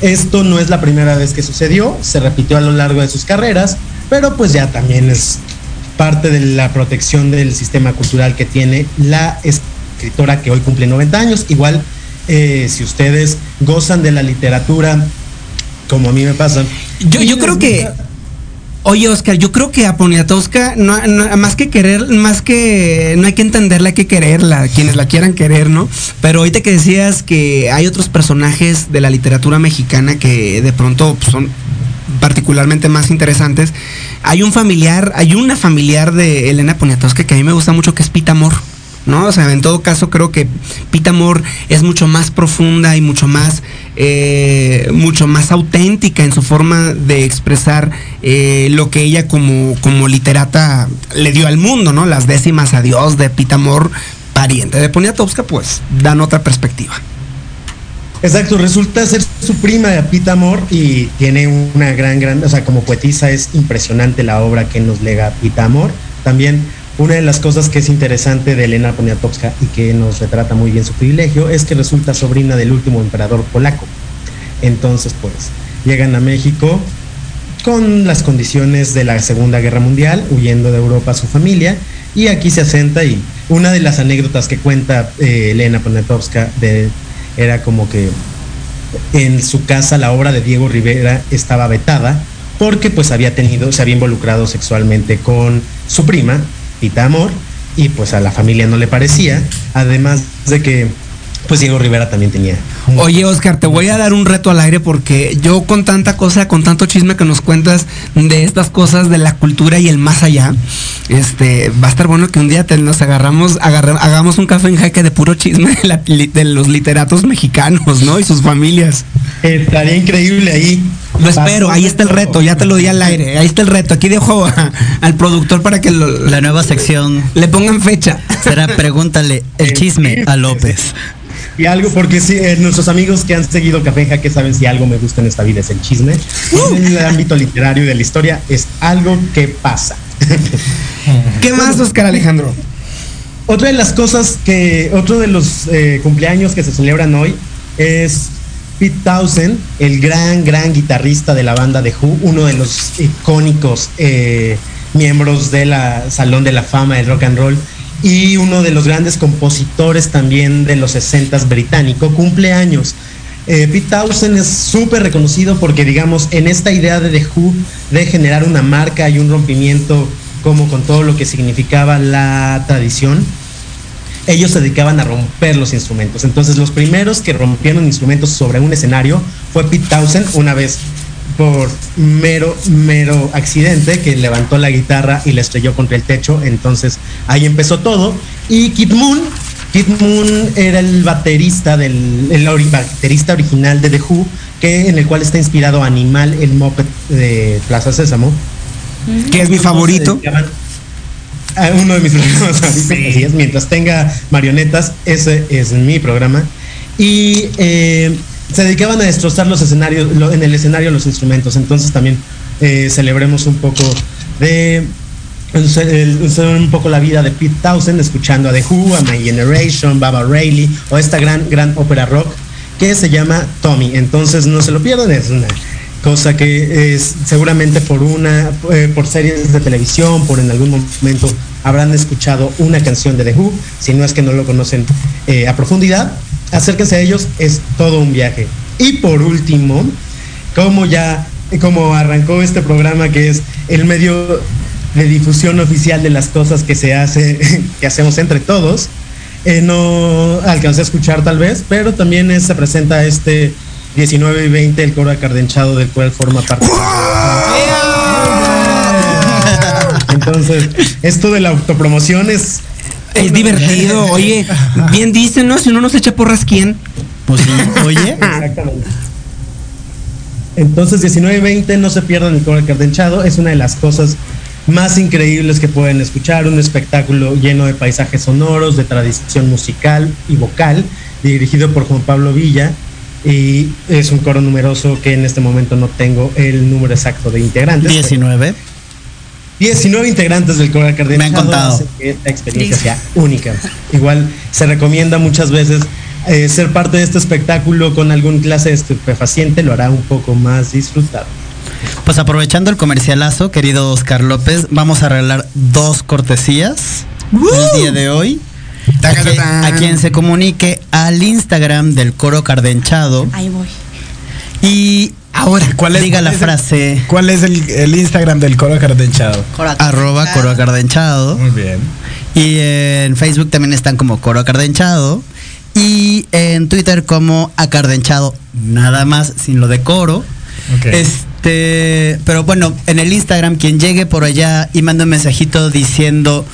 Esto no es la primera vez que sucedió, se repitió a lo largo de sus carreras, pero pues ya también es parte de la protección del sistema cultural que tiene la escritora que hoy cumple 90 años. Igual, eh, si ustedes gozan de la literatura, como a mí me pasa. Yo, yo creo que. Oye, Oscar, yo creo que a Poniatowska, no, más que querer, más que. No hay que entenderla, hay que quererla, quienes la quieran querer, ¿no? Pero ahorita que decías que hay otros personajes de la literatura mexicana que de pronto pues, son particularmente más interesantes. Hay un familiar, hay una familiar de Elena Poniatowska que a mí me gusta mucho, que es Pita Amor. ¿No? O sea, en todo caso creo que Pita Amor es mucho más profunda y mucho más, eh, mucho más auténtica en su forma de expresar eh, lo que ella como, como literata le dio al mundo, ¿no? Las décimas adiós de Pita Amor, pariente de Poniatowska, pues dan otra perspectiva. Exacto, resulta ser su prima de Pita Amor y tiene una gran, gran, o sea, como poetisa es impresionante la obra que nos lega Pita Amor. También una de las cosas que es interesante de Elena Poniatowska y que nos retrata muy bien su privilegio es que resulta sobrina del último emperador polaco. Entonces, pues, llegan a México con las condiciones de la Segunda Guerra Mundial, huyendo de Europa a su familia, y aquí se asenta y una de las anécdotas que cuenta eh, Elena Poniatowska de, era como que en su casa la obra de Diego Rivera estaba vetada porque pues había tenido, se había involucrado sexualmente con su prima, Tita Amor, y pues a la familia no le parecía, además de que pues Diego Rivera también tenía. Oye, Oscar, te voy a dar un reto al aire porque yo con tanta cosa, con tanto chisme que nos cuentas de estas cosas de la cultura y el más allá, este, va a estar bueno que un día te, nos agarramos, agarra- hagamos un café en jaque de puro chisme de, la- de los literatos mexicanos, ¿no? Y sus familias. Estaría increíble ahí. Lo espero, ahí está el reto, ya te lo di al aire, ahí está el reto. Aquí dejo a- al productor para que lo- La nueva sección le pongan fecha. será Pregúntale el chisme a López. Y algo, porque sí, eh, nuestros amigos que han seguido Café en Jaque saben si algo me gusta en esta vida es el chisme. En el ámbito literario y de la historia es algo que pasa. *laughs* ¿Qué más, Oscar Alejandro? Otra de las cosas que, otro de los eh, cumpleaños que se celebran hoy es Pete Townsend, el gran, gran guitarrista de la banda de Who, uno de los icónicos eh, miembros de la Salón de la Fama del Rock and Roll y uno de los grandes compositores también de los 60 británico, cumpleaños. Eh, Pete Townsend es súper reconocido porque, digamos, en esta idea de The Who de generar una marca y un rompimiento como con todo lo que significaba la tradición, ellos se dedicaban a romper los instrumentos. Entonces, los primeros que rompieron instrumentos sobre un escenario fue Pete Townsend, una vez por mero, mero accidente, que levantó la guitarra y la estrelló contra el techo. Entonces, ahí empezó todo. Y Kid Moon, Kid Moon era el baterista del el ori- baterista original de The Who, que en el cual está inspirado Animal, el moped de Plaza Sésamo. Que es mi favorito. Uno de mis programas favoritos, así es, mientras tenga marionetas, ese es mi programa. Y eh, se dedicaban a destrozar los escenarios, lo- en el escenario los instrumentos. Entonces también eh, celebremos un poco de un poco la vida de Pete Townsend, escuchando a The Who, a My Generation, Baba Rayleigh, o esta gran, gran ópera rock que se llama Tommy. Entonces no se lo pierdan, es una cosa que es seguramente por una eh, por series de televisión por en algún momento habrán escuchado una canción de The Who si no es que no lo conocen eh, a profundidad acérquense a ellos es todo un viaje y por último como ya como arrancó este programa que es el medio de difusión oficial de las cosas que se hace *laughs* que hacemos entre todos eh, no alcancé a escuchar tal vez, pero también es- se presenta este 19 y 20 el coro acardenchado del cual forma parte. Entonces, esto de la autopromoción es... Es divertido, oye, bien dicen, ¿no? Si uno no se echa porras, ¿quién? Pues sí, *laughs* oye. Exactamente. Entonces, 19 y 20, no se pierdan el coro acardenchado, es una de las cosas más increíbles que pueden escuchar, un espectáculo lleno de paisajes sonoros, de tradición musical y vocal, dirigido por Juan Pablo Villa, y es un coro numeroso que en este momento no tengo el número exacto de integrantes. 19. 19 integrantes del coro acardenchado. Me han contado. que esta experiencia sea única. Igual se recomienda muchas veces eh, ser parte de este espectáculo con algún clase de estupefaciente, lo hará un poco más disfrutado. Pues aprovechando el comercialazo, querido Oscar López, vamos a regalar dos cortesías el día de hoy. A, que- a quien se comunique al Instagram del Coro Cardenchado Ahí voy. y Ahora, ¿cuál es, diga la es el- frase ¿Cuál es el, el Instagram del coro acardenchado? arroba Coro Cardenchado. Muy bien. Y en Facebook también están como Coro Acardenchado. Y en Twitter como Acardenchado. Nada más sin lo de coro. Este, pero bueno, en el Instagram, quien llegue por allá y manda un mensajito diciendo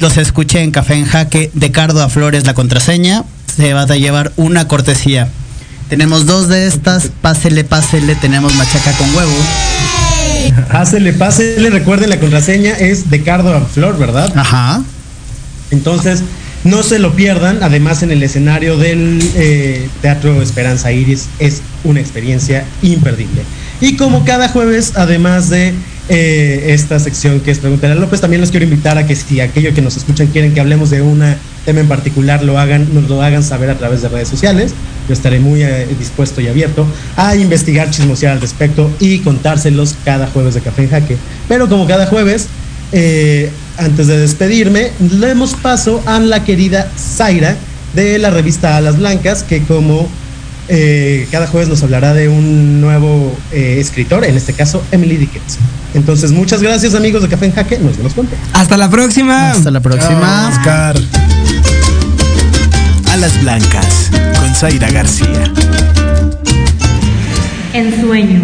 los escuché en Café en Jaque de Cardo a Flores la contraseña, se va a llevar una cortesía. Tenemos dos de estas, pásele, pásele, tenemos machaca con huevo. Pásele, pásele, recuerden la contraseña es de Cardo a Flor, ¿verdad? Ajá. Entonces, no se lo pierdan. Además, en el escenario del eh, Teatro Esperanza Iris es una experiencia imperdible. Y como cada jueves, además de eh, esta sección que es Preguntar a López. También los quiero invitar a que si aquellos que nos escuchan quieren que hablemos de un tema en particular, lo hagan, nos lo hagan saber a través de redes sociales. Yo estaré muy eh, dispuesto y abierto a investigar, chismosear al respecto y contárselos cada jueves de Café en Jaque. Pero como cada jueves, eh, antes de despedirme, le damos paso a la querida Zaira de la revista Alas Blancas, que como cada jueves nos hablará de un nuevo escritor, en este caso Emily Dickens. Entonces, muchas gracias amigos de Café en Jaque, nos vemos pronto. Hasta la próxima. Hasta la próxima. Oscar. Alas Blancas con Zaira García. Ensueño.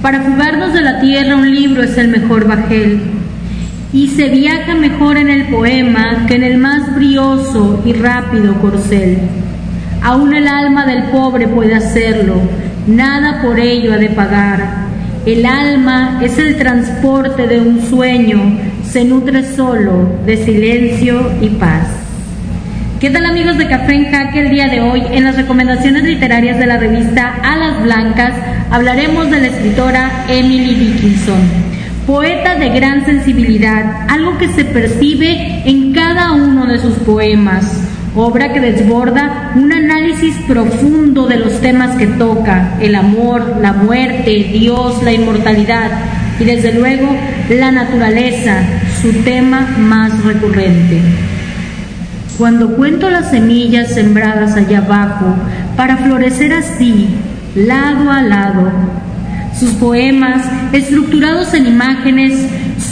Para fugarnos de la tierra un libro es el mejor bajel. Y se viaja mejor en el poema que en el más brioso y rápido corcel. Aún el alma del pobre puede hacerlo, nada por ello ha de pagar. El alma es el transporte de un sueño, se nutre solo de silencio y paz. ¿Qué tal amigos de Café en Jaque el día de hoy? En las recomendaciones literarias de la revista Alas Blancas hablaremos de la escritora Emily Dickinson, poeta de gran sensibilidad, algo que se percibe en cada uno de sus poemas, obra que desborda un análisis profundo de los temas que toca, el amor, la muerte, Dios, la inmortalidad y desde luego la naturaleza, su tema más recurrente. Cuando cuento las semillas sembradas allá abajo para florecer así, lado a lado, sus poemas, estructurados en imágenes,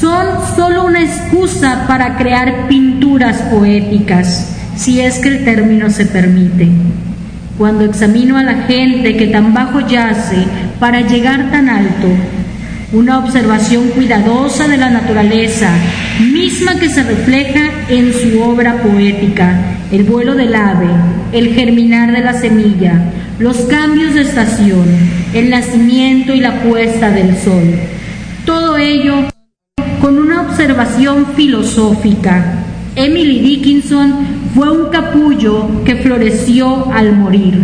son solo una excusa para crear pinturas poéticas, si es que el término se permite. Cuando examino a la gente que tan bajo yace para llegar tan alto, una observación cuidadosa de la naturaleza, misma que se refleja en su obra poética, el vuelo del ave, el germinar de la semilla, los cambios de estación, el nacimiento y la puesta del sol. Todo ello con una observación filosófica. Emily Dickinson fue un capullo que floreció al morir.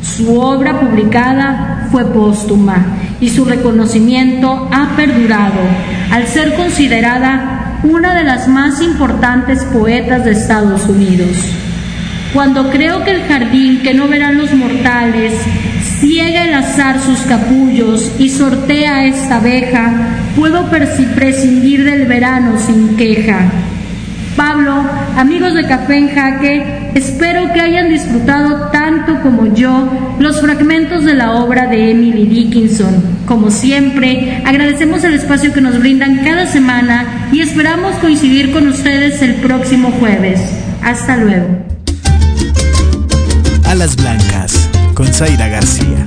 Su obra publicada fue póstuma y su reconocimiento ha perdurado al ser considerada una de las más importantes poetas de Estados Unidos. Cuando creo que el jardín que no verán los mortales ciega el azar sus capullos y sortea esta abeja, puedo prescindir del verano sin queja. Pablo, amigos de Café en Jaque, espero que hayan disfrutado tanto como yo los fragmentos de la obra de Emily Dickinson. Como siempre, agradecemos el espacio que nos brindan cada semana y esperamos coincidir con ustedes el próximo jueves. Hasta luego. Alas Blancas con Zaira García.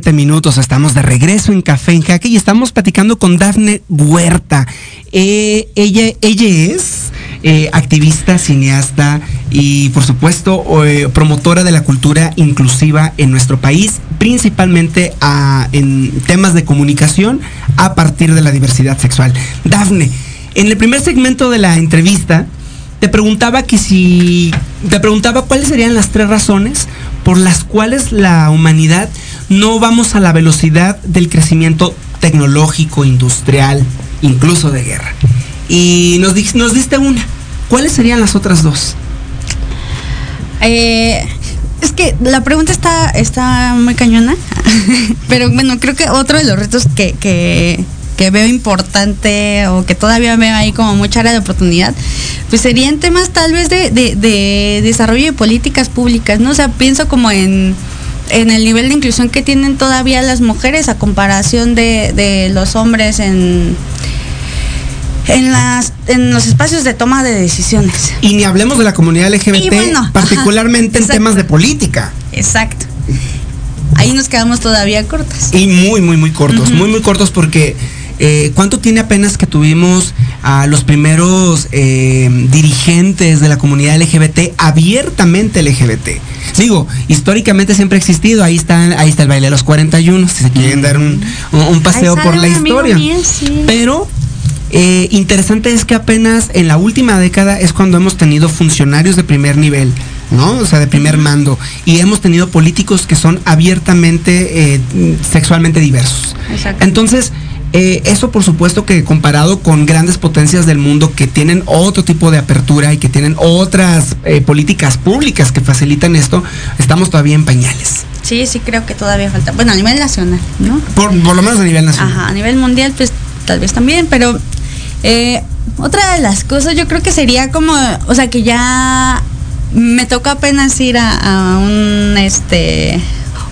47 minutos. Estamos de regreso en Café en Jaque y estamos platicando con Dafne Huerta. Eh, ella, ella es eh, activista, cineasta y, por supuesto, eh, promotora de la cultura inclusiva en nuestro país, principalmente a- en temas de comunicación a partir de la diversidad sexual. Dafne, en el primer segmento de la entrevista, te preguntaba que si te preguntaba cuáles serían las tres razones por las cuales la humanidad no vamos a la velocidad del crecimiento tecnológico, industrial, incluso de guerra. Y nos, di- nos diste una. ¿Cuáles serían las otras dos? Eh, es que la pregunta está, está muy cañona, *laughs* pero bueno, creo que otro de los retos que, que, que veo importante o que todavía veo ahí como mucha área de oportunidad, pues serían temas tal vez de, de- de desarrollo de políticas públicas, ¿no? O sea, pienso como en, en el nivel de inclusión que tienen todavía las mujeres a comparación de, de los hombres en, en, las, en los espacios de toma de decisiones. Y ni hablemos de la comunidad LGBT, bueno, particularmente ajá, en temas de política. Exacto. Ahí nos quedamos todavía cortas. Y muy, muy, muy cortos, muy, muy cortos porque eh, ¿cuánto tiene apenas que tuvimos a los primeros eh, dirigentes de la comunidad LGBT abiertamente LGBT? Digo, históricamente siempre ha existido, ahí está, ahí está el baile de los 41, si se quieren dar un, un- un paseo por la historia. mío, sí. Pero eh, interesante es que apenas en la última década es cuando hemos tenido funcionarios de primer nivel, ¿no? O sea, de primer mando. Y hemos tenido políticos que son abiertamente eh, sexualmente diversos. Exacto. Entonces, eh, eso por supuesto que comparado con grandes potencias del mundo que tienen otro tipo de apertura y que tienen otras eh, políticas públicas que facilitan esto, estamos todavía en pañales. Sí, sí creo que todavía falta. Bueno, a nivel nacional, ¿no? Por, por lo menos a nivel nacional. Ajá, a nivel mundial, pues tal vez también, pero eh, otra de las cosas yo creo que sería como, o sea, que ya me tocó apenas ir a, a un, este,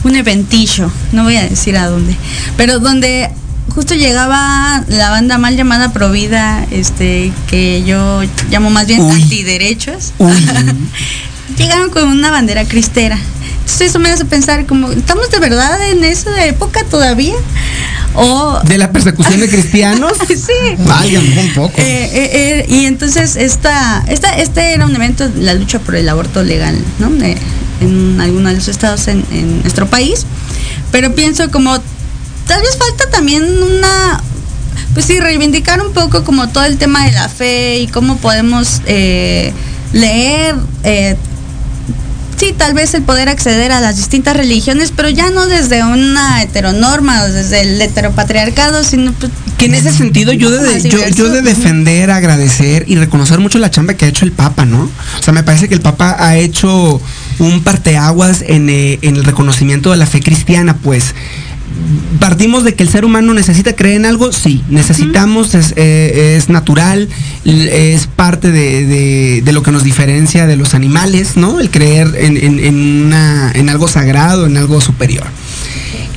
un eventillo, no voy a decir a dónde, pero donde justo llegaba la banda mal llamada Provida, este, que yo llamo más bien antiderechos. *laughs* Llegaron con una bandera cristera. Entonces eso me hace pensar como, ¿estamos de verdad en esa época todavía? O De la persecución de *laughs* cristianos. sí. Vaya, un poco. Eh, eh, eh, y entonces esta, esta, este era un evento de la lucha por el aborto legal, ¿no? En algunos de los estados en, en nuestro país. Pero pienso como, tal vez falta también una, pues sí, reivindicar un poco como todo el tema de la fe y cómo podemos eh, leer, eh, sí, tal vez el poder acceder a las distintas religiones, pero ya no desde una heteronorma o desde el heteropatriarcado, sino pues, Que en ese sentido yo de, yo, de defender, agradecer y reconocer mucho la chamba que ha hecho el Papa, ¿no? O sea, me parece que el Papa ha hecho un parteaguas en, eh, en el reconocimiento de la fe cristiana, pues. Partimos de que el ser humano necesita creer en algo, sí, necesitamos, es, eh, es natural, es parte de, de- de lo que nos diferencia de los animales, ¿no? El creer en, en- en una- en algo sagrado, en algo superior.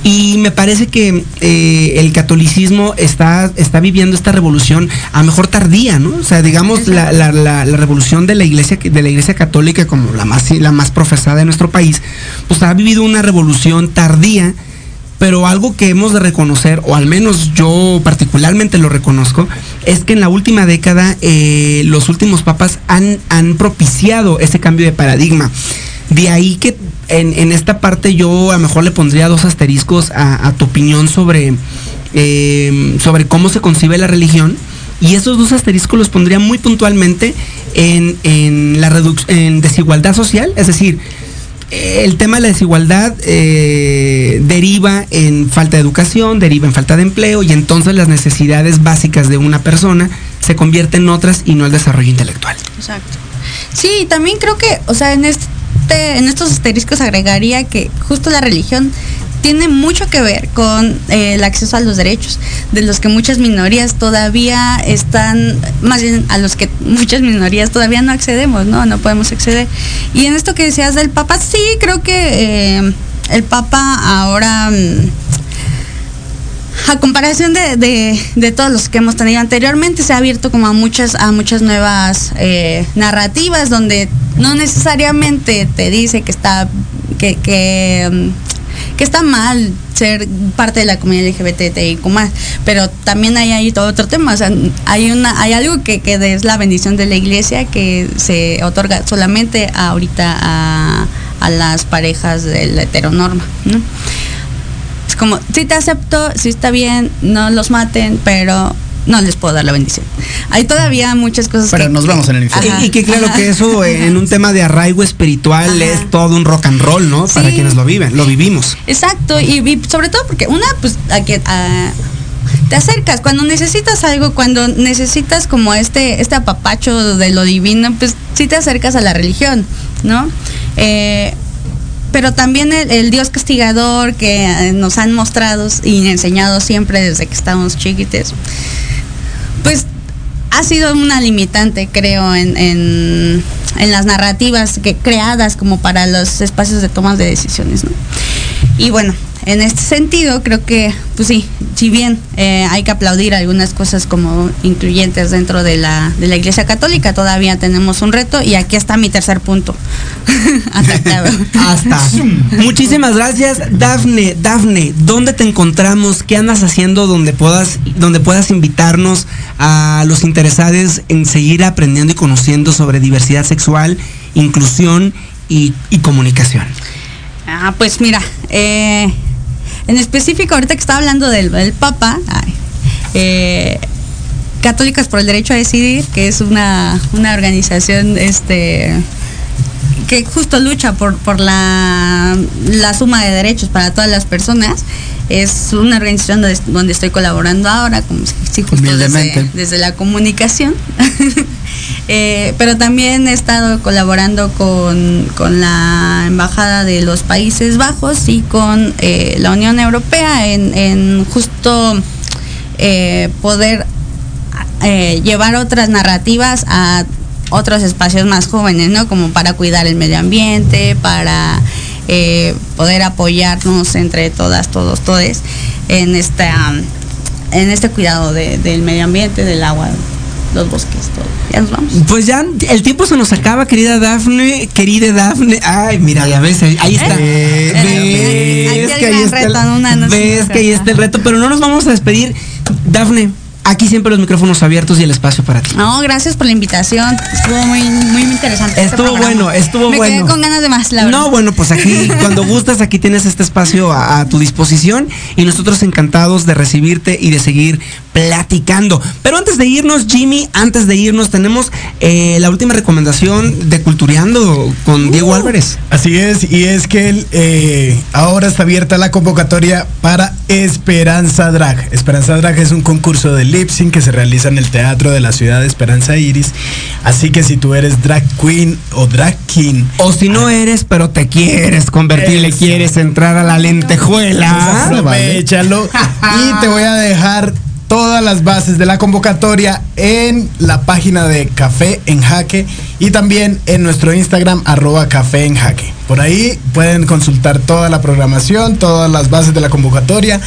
Y me parece que eh, el catolicismo está, está viviendo esta revolución a mejor tardía, ¿no? O sea, digamos, la, la- la- la revolución de la iglesia, de la iglesia católica como la más, la más profesada de nuestro país, pues ha vivido una revolución tardía, pero algo que hemos de reconocer, o al menos yo particularmente lo reconozco, es que en la última década eh, los últimos papas han, han propiciado ese cambio de paradigma. De ahí que en, en esta parte yo a lo mejor le pondría dos asteriscos a, tu opinión sobre, eh, sobre cómo se concibe la religión. Y esos dos asteriscos los pondría muy puntualmente en, en la en desigualdad social, es decir, el tema de la desigualdad eh, deriva en falta de educación, deriva en falta de empleo y entonces las necesidades básicas de una persona se convierten en otras y no el desarrollo intelectual. Exacto. Sí, también creo que, o sea, en este, en estos asteriscos agregaría que justo la religión tiene mucho que ver con eh, el acceso a los derechos, de los que muchas minorías todavía están, más bien a los que *laughs* muchas minorías todavía no accedemos, ¿no? No podemos acceder. Y en esto que decías del Papa, sí, creo que eh, el Papa ahora... mm, a comparación de, de- todos los que hemos tenido anteriormente, se ha abierto como a muchas, a muchas nuevas eh, narrativas donde no necesariamente te dice que está, que, que, mm, que está mal ser parte de la comunidad LGBTI más, pero también hay ahí todo otro tema, o sea, hay una, hay algo que, que es la bendición de la iglesia que se otorga solamente ahorita a, a las parejas de la heteronorma, ¿no? Es como, sí te acepto, sí está bien, no los maten, pero no les puedo dar la bendición. Hay todavía muchas cosas Pero que- nos vamos en el infierno. Ajá, Y, y que claro ajá. que eso eh, en un tema de arraigo espiritual es todo un rock and roll, ¿no? Para quienes lo viven, lo vivimos. Exacto, y, y sobre todo porque una, pues, a que a- te acercas cuando necesitas algo, cuando necesitas como este, este apapacho de lo divino, pues sí te acercas a la religión, ¿no? Eh, pero también el, el Dios castigador que eh, nos han mostrado y enseñado siempre desde que estábamos chiquites, pues ha sido una limitante, creo, en, en, las narrativas que, creadas como para los espacios de tomas de decisiones, ¿no? Y bueno, en este sentido, creo que, pues sí, si bien eh, hay que aplaudir algunas cosas como incluyentes dentro de la, de la Iglesia Católica, todavía tenemos un reto y aquí está mi tercer punto. *laughs* Atacado. *laughs* Hasta. Muchísimas gracias, Dafne. Dafne, ¿dónde te encontramos? ¿Qué andas haciendo donde puedas, donde puedas invitarnos a los interesados en seguir aprendiendo y conociendo sobre diversidad sexual, inclusión y, y comunicación? Ah, pues mira, eh, en específico, ahorita que estaba hablando del, del Papa, ay, eh, Católicas por el Derecho a Decidir, que es una, una organización este, que justo lucha por, por la, la suma de derechos para todas las personas. Es una organización donde, donde estoy colaborando ahora, como si, si justo desde la comunicación. *laughs* Eh, pero también he estado colaborando con, con la Embajada de los Países Bajos y con eh, la Unión Europea en, en justo eh, poder llevar otras narrativas a otros espacios más jóvenes, ¿no? Como para cuidar el medio ambiente, para poder apoyarnos entre todas, todos, todes en esta en este cuidado de- del medio ambiente, del agua, los bosques, todo. Ya nos vamos. Pues ya el tiempo se nos acaba, querida Dafne, querida Dafne. Ay, mira, ya ves, ahí está. Eh, ves aquí el que ahí está reto, ves que ahí está el reto, pero no nos vamos a despedir. Dafne, aquí siempre los micrófonos abiertos y el espacio para ti. No, gracias por la invitación. Estuvo muy, muy interesante. este Estuvo programa. bueno, estuvo Me bueno. quedé con ganas de más, la verdad. No, bueno, pues aquí, *laughs* cuando gustas, aquí tienes este espacio a, a tu disposición y nosotros encantados de recibirte y de seguir platicando. Pero antes de irnos, Jimmy, antes de irnos, tenemos eh, la última recomendación de Cultureando con Diego Álvarez. Así es, y es que el, eh, ahora está abierta la convocatoria para Esperanza Drag. Esperanza Drag es un concurso de lip sync que se realiza en el Teatro de la Ciudad de Esperanza Iris. Así que si tú eres drag queen o drag king, O si no eres, pero te quieres convertir, le quieres entrar a la lentejuela. aprovechalo. *laughs* y te voy a dejar todas las bases de la convocatoria en la página de Café en Jaque y también en nuestro Instagram arroba Café en Jaque. Por ahí pueden consultar toda la programación, todas las bases de la convocatoria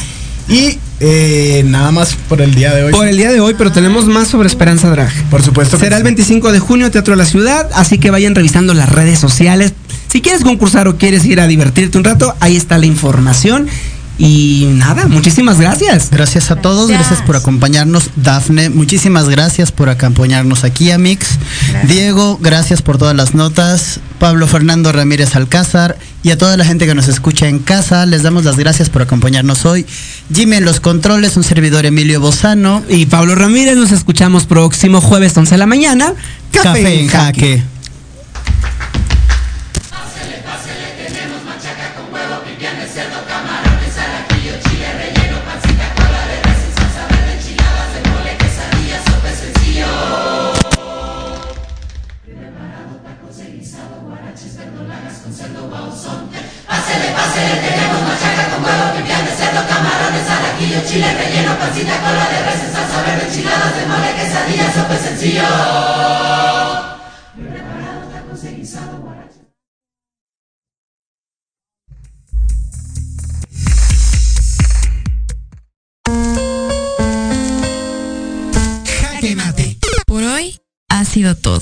y eh, nada más por el día de hoy. Por el día de hoy, pero tenemos más sobre Esperanza Drag. Por supuesto. Será el sí. 25 de junio, Teatro de la Ciudad, así que vayan revisando las redes sociales. Si quieres concursar o quieres ir a divertirte un rato, ahí está la información. Y nada, muchísimas gracias. Gracias a todos, gracias por acompañarnos. Dafne, muchísimas gracias por acompañarnos aquí a Mix. Diego, gracias por todas las notas. Pablo Fernando Ramírez Alcázar y a toda la gente que nos escucha en casa, les damos las gracias por acompañarnos hoy. Jimmy en los controles, un servidor Emilio Bozano. Y Pablo Ramírez, nos escuchamos próximo jueves 11 de la mañana. Café, en jaque. Chile relleno, pancita, cola de res, salsa verde, enchiladas de mole, quesadillas, sopa sencillo. Preparado, tacos guisado, guarache. Por hoy ha sido todo.